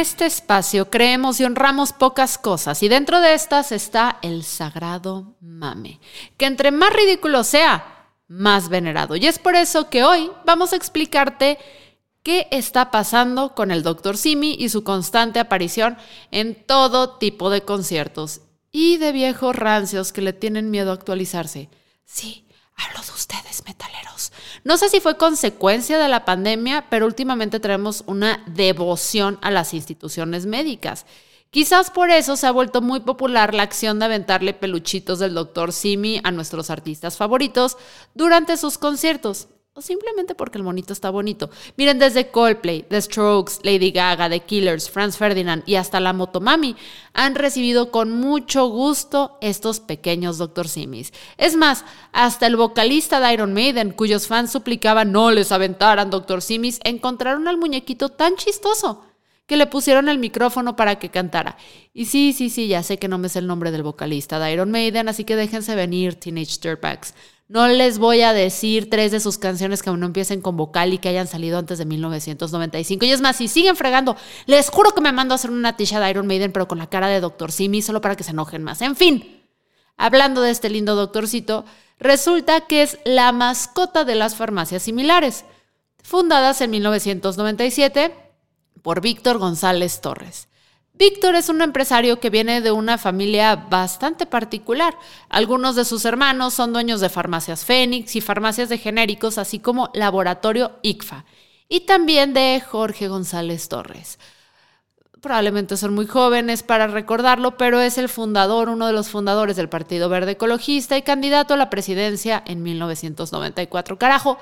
Este espacio creemos y honramos pocas cosas y dentro de estas está el sagrado mame, que entre más ridículo sea, más venerado. Y es por eso que hoy vamos a explicarte qué está pasando con el Dr. Simi y su constante aparición en todo tipo de conciertos y de viejos rancios que le tienen miedo a actualizarse. Sí, hablo de metaleros. No sé si fue consecuencia de la pandemia, pero últimamente tenemos una devoción a las instituciones médicas. Quizás por eso se ha vuelto muy popular la acción de aventarle peluchitos del Dr. Simi a nuestros artistas favoritos durante sus conciertos o simplemente porque el monito está bonito. Miren, desde Coldplay, The Strokes, Lady Gaga, The Killers, Franz Ferdinand y hasta la Motomami han recibido con mucho gusto estos pequeños Dr. Simis. Es más, hasta el vocalista de Iron Maiden, cuyos fans suplicaban no les aventaran Dr. Simis, encontraron al muñequito tan chistoso que le pusieron el micrófono para que cantara. Y sí, sí, sí, ya sé que no me sé el nombre del vocalista de Iron Maiden, así que déjense venir, Teenage Dirtbags. No les voy a decir tres de sus canciones que aún no empiecen con vocal y que hayan salido antes de 1995. Y es más, si siguen fregando, les juro que me mando a hacer una tisha de Iron Maiden, pero con la cara de Dr. Simi, solo para que se enojen más. En fin, hablando de este lindo doctorcito, resulta que es la mascota de las farmacias similares, fundadas en 1997 por Víctor González Torres. Víctor es un empresario que viene de una familia bastante particular. Algunos de sus hermanos son dueños de farmacias Fénix y farmacias de genéricos, así como Laboratorio ICFA, y también de Jorge González Torres. Probablemente son muy jóvenes para recordarlo, pero es el fundador, uno de los fundadores del Partido Verde Ecologista y candidato a la presidencia en 1994. Carajo,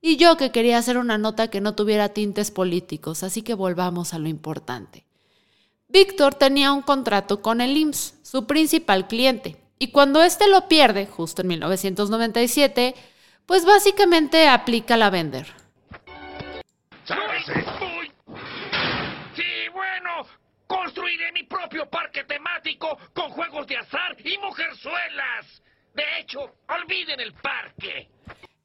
y yo que quería hacer una nota que no tuviera tintes políticos, así que volvamos a lo importante. Víctor tenía un contrato con el IMSS, su principal cliente, y cuando éste lo pierde, justo en 1997, pues básicamente aplica la vender. Sí, bueno, construiré mi propio parque temático con juegos de azar y mujerzuelas. De hecho, olviden el parque.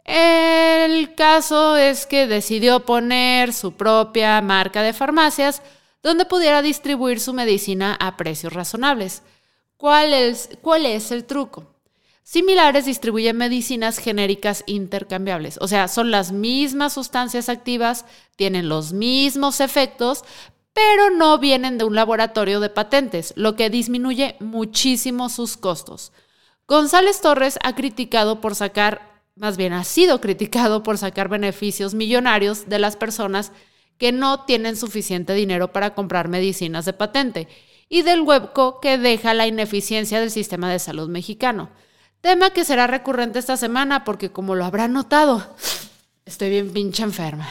El caso es que decidió poner su propia marca de farmacias donde pudiera distribuir su medicina a precios razonables. ¿Cuál es, cuál es el truco? Similares distribuyen medicinas genéricas intercambiables, o sea, son las mismas sustancias activas, tienen los mismos efectos, pero no vienen de un laboratorio de patentes, lo que disminuye muchísimo sus costos. González Torres ha criticado por sacar, más bien ha sido criticado por sacar beneficios millonarios de las personas que no tienen suficiente dinero para comprar medicinas de patente y del hueco que deja la ineficiencia del sistema de salud mexicano. Tema que será recurrente esta semana porque como lo habrán notado, estoy bien pinche enferma.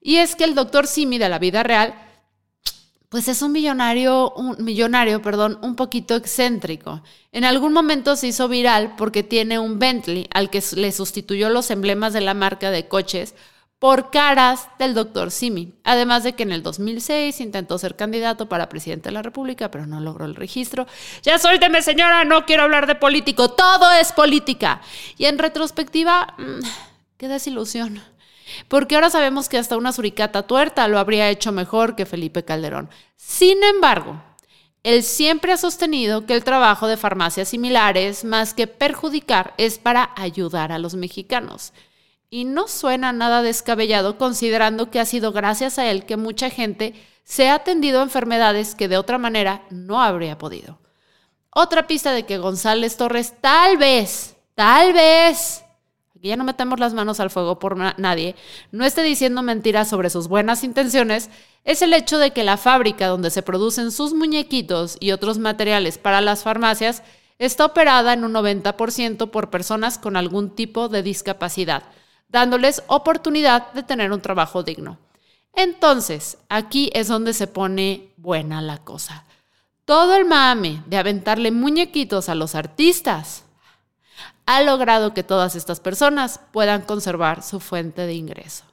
Y es que el doctor Simi de la vida real, pues es un millonario, un millonario, perdón, un poquito excéntrico. En algún momento se hizo viral porque tiene un Bentley al que le sustituyó los emblemas de la marca de coches por caras del doctor Simi. Además de que en el 2006 intentó ser candidato para presidente de la República, pero no logró el registro. Ya suélteme, señora, no quiero hablar de político, todo es política. Y en retrospectiva, mm, qué desilusión. Porque ahora sabemos que hasta una suricata tuerta lo habría hecho mejor que Felipe Calderón. Sin embargo, él siempre ha sostenido que el trabajo de farmacias similares, más que perjudicar, es para ayudar a los mexicanos. Y no suena nada descabellado considerando que ha sido gracias a él que mucha gente se ha atendido a enfermedades que de otra manera no habría podido. Otra pista de que González Torres tal vez, tal vez, aquí ya no metemos las manos al fuego por nadie, no esté diciendo mentiras sobre sus buenas intenciones, es el hecho de que la fábrica donde se producen sus muñequitos y otros materiales para las farmacias está operada en un 90% por personas con algún tipo de discapacidad, dándoles oportunidad de tener un trabajo digno. Entonces, aquí es donde se pone buena la cosa. Todo el mame de aventarle muñequitos a los artistas ha logrado que todas estas personas puedan conservar su fuente de ingreso.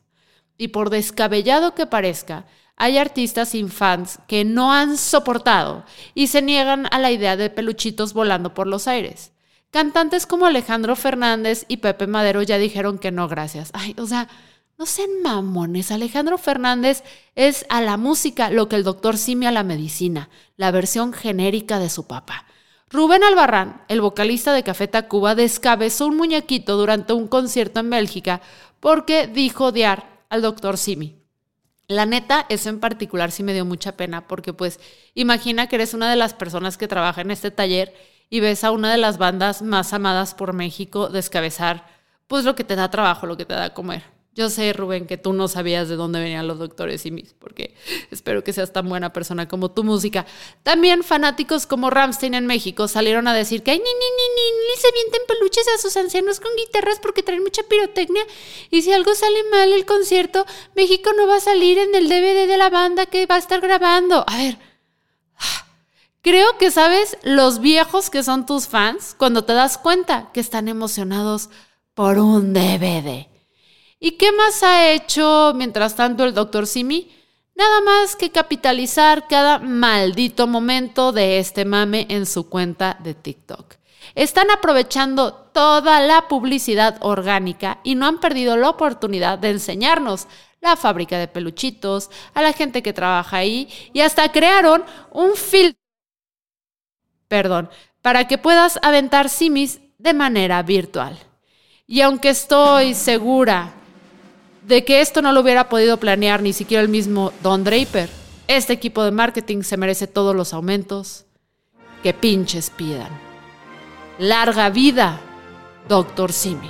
Y por descabellado que parezca, hay artistas sin fans que no han soportado y se niegan a la idea de peluchitos volando por los aires. Cantantes como Alejandro Fernández y Pepe Madero ya dijeron que no, gracias. Ay, o sea, no sean mamones. Alejandro Fernández es a la música lo que el doctor Simi a la medicina, la versión genérica de su papá. Rubén Albarrán, el vocalista de Café Tacuba, descabezó un muñequito durante un concierto en Bélgica porque dijo odiar al doctor Simi. La neta, eso en particular sí me dio mucha pena porque pues imagina que eres una de las personas que trabaja en este taller y ves a una de las bandas más amadas por México descabezar pues lo que te da trabajo, lo que te da comer. Yo sé, Rubén, que tú no sabías de dónde venían los doctores y mis, porque espero que seas tan buena persona como tu música. También fanáticos como Ramstein en México salieron a decir que, ni, ni, ni, ni se vienten peluches a sus ancianos con guitarras porque traen mucha pirotecnia. Y si algo sale mal el concierto, México no va a salir en el DVD de la banda que va a estar grabando. A ver, creo que sabes los viejos que son tus fans cuando te das cuenta que están emocionados por un DVD. ¿Y qué más ha hecho mientras tanto el doctor Simi? Nada más que capitalizar cada maldito momento de este mame en su cuenta de TikTok. Están aprovechando toda la publicidad orgánica y no han perdido la oportunidad de enseñarnos la fábrica de peluchitos, a la gente que trabaja ahí y hasta crearon un filtro, perdón, para que puedas aventar simis de manera virtual. Y aunque estoy segura de que esto no lo hubiera podido planear ni siquiera el mismo Don Draper. Este equipo de marketing se merece todos los aumentos que pinches pidan. Larga vida, Doctor Simi.